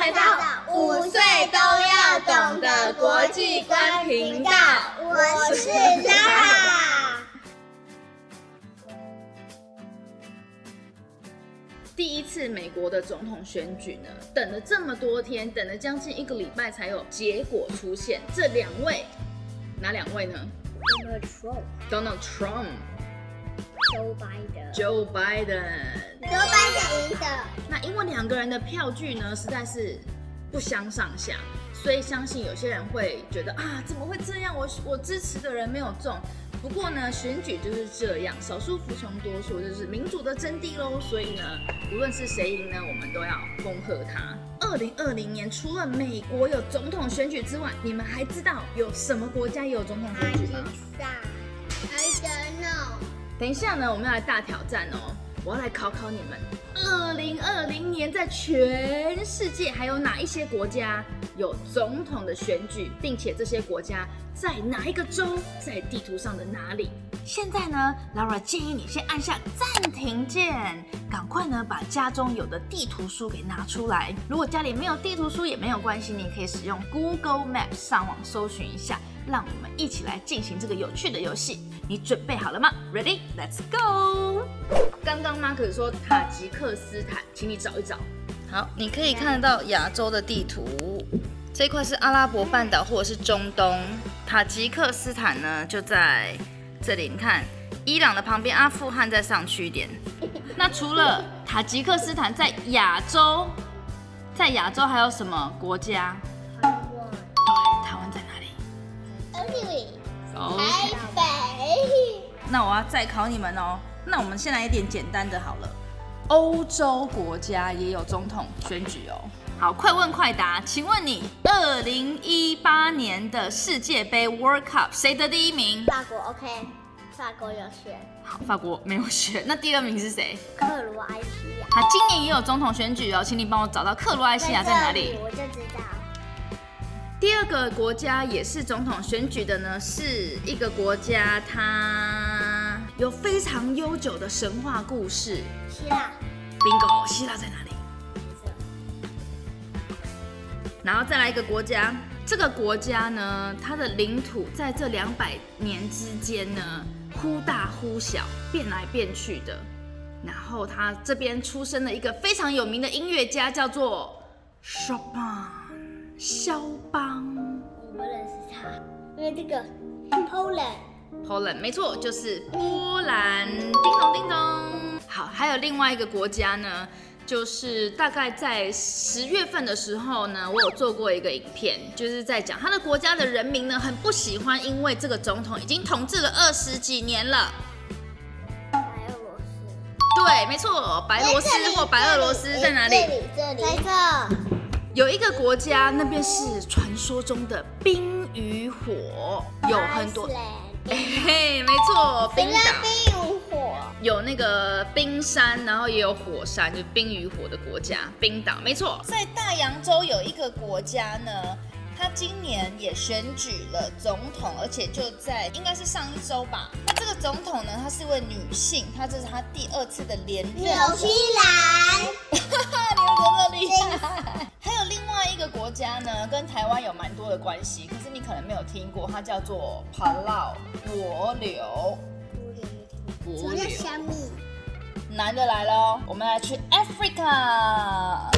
来到五岁都要懂的国际观频道，我是 Lara。第一次美国的总统选举呢，等了这么多天，等了将近一个礼拜才有结果出现。这两位，哪两位呢？Donald Trump。Donald Trump。Joe Biden。Joe Biden。Joe Biden 赢的。那因为两个人的票据呢，实在是不相上下，所以相信有些人会觉得啊，怎么会这样？我我支持的人没有中。不过呢，选举就是这样，少数服从多数，就是民主的真谛喽。所以呢，无论是谁赢呢，我们都要恭贺他。二零二零年，除了美国有总统选举之外，你们还知道有什么国家也有总统选举吗？I don't know。等一下呢，我们要来大挑战哦。我要来考考你们，二零二零年在全世界还有哪一些国家有总统的选举，并且这些国家在哪一个州，在地图上的哪里？现在呢，Lara 建议你先按下暂停键，赶快呢把家中有的地图书给拿出来。如果家里没有地图书也没有关系，你可以使用 Google Maps 上网搜寻一下。让我们一起来进行这个有趣的游戏，你准备好了吗？Ready，Let's go。刚刚马可说塔吉克斯坦，请你找一找。好，你可以看得到亚洲的地图，这一块是阿拉伯半岛或者是中东。塔吉克斯坦呢就在这里，你看伊朗的旁边，阿富汗再上去一点。那除了塔吉克斯坦在亚洲，在亚洲还有什么国家？台北。那我要再考你们哦。那我们先来一点简单的好了。欧洲国家也有总统选举哦。好，快问快答，请问你二零一八年的世界杯 World Cup 谁得第一名？法国。OK，法国有选。好，法国没有选。那第二名是谁？克罗埃西亚。好，今年也有总统选举哦，请你帮我找到克罗埃西亚在哪里？我就知道。第二个国家也是总统选举的呢，是一个国家，它有非常悠久的神话故事。希腊。Bingo，希腊在哪里？然后再来一个国家，这个国家呢，它的领土在这两百年之间呢，忽大忽小，变来变去的。然后它这边出生了一个非常有名的音乐家，叫做 Chopin。肖邦，我不认识他，因为这个 Poland，Poland 没错，就是波兰。叮咚叮咚，好，还有另外一个国家呢，就是大概在十月份的时候呢，我有做过一个影片，就是在讲他的国家的人民呢很不喜欢，因为这个总统已经统治了二十几年了。白俄罗斯，对，没错，白罗斯或白俄罗斯在哪里？这里，这里，在这。有一个国家，那边是传说中的冰与火，有很多，嘿嘿，没错，冰岛，冰与火，有那个冰山，然后也有火山，就冰与火的国家，冰岛，没错。在大洋洲有一个国家呢。他今年也选举了总统，而且就在应该是上一周吧。那这个总统呢，她是一位女性，她这是她第二次的连任。纽西兰，哈哈，你们多么厉害！家呢，跟台湾有蛮多的关系，可是你可能没有听过，它叫做帕劳帛琉。帛琉，什么？男的来喽，我们来去 Africa，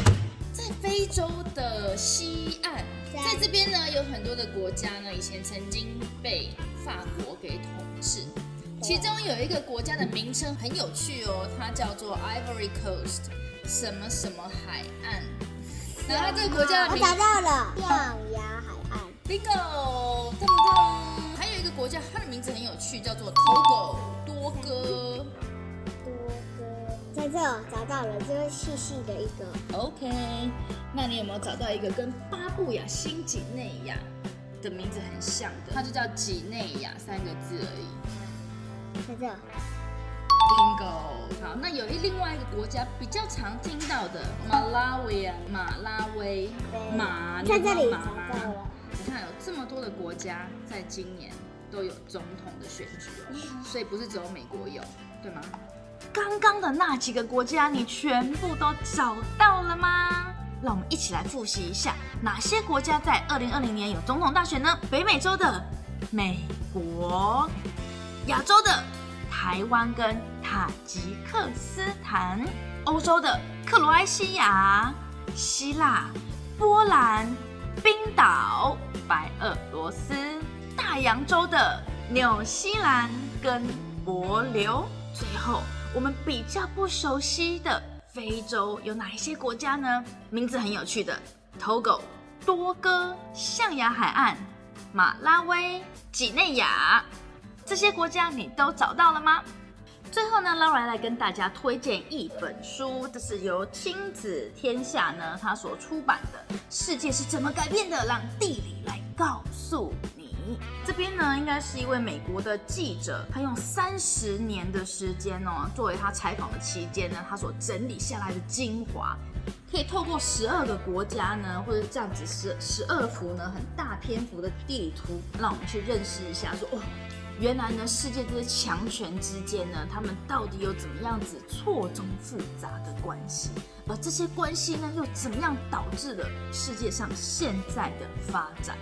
在非洲的西岸。在这边呢，有很多的国家呢，以前曾经被法国给统治。其中有一个国家的名称很有趣哦，它叫做 Ivory Coast，什么什么海岸。然后它这个国家的名字，我找到了，象牙海岸。Bingo，噔噔。还有一个国家，它的名字很有趣，叫做 Togo，多哥。在这找到了，这个细细的一个。OK，那你有没有找到一个跟巴布亚新几内亚的名字很像的？它就叫几内亚三个字而已。在这。Bingo，好，那有一另外一个国家比较常听到的，马拉维啊，马拉维，马，在这里找到了。你看有这么多的国家在今年都有总统的选举哦，所以不是只有美国有，对吗？刚刚的那几个国家，你全部都找到了吗？让我们一起来复习一下，哪些国家在二零二零年有总统大选呢？北美洲的美国，亚洲的台湾跟塔吉克斯坦，欧洲的克罗埃西亚、希腊、波兰、冰岛、白俄罗斯，大洋洲的纽西兰跟帛琉，最后我们比较不熟悉的非洲有哪一些国家呢？名字很有趣的：Togo、多哥、象牙海岸、马拉威、几内亚，这些国家你都找到了吗？最后呢，Laura 来跟大家推荐一本书，这是由亲子天下呢他所出版的《世界是怎么改变的》，让地理来告诉你。这边呢，应该是一位美国的记者，他用三十年的时间哦，作为他采访的期间呢，他所整理下来的精华，可以透过十二个国家呢，或者这样子十十二幅呢很大篇幅的地图，让我们去认识一下说，说哦。原来呢，世界这些强权之间呢，他们到底有怎么样子错综复杂的关系？而这些关系呢，又怎么样导致了世界上现在的发展？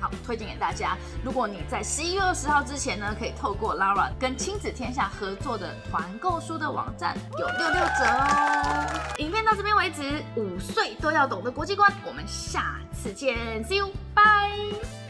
好，推荐给大家。如果你在十一月二十号之前呢，可以透过 Lara 跟亲子天下合作的团购书的网站，有六六折哦。影片到这边为止，五岁都要懂的国际观，我们下次见，See you，bye。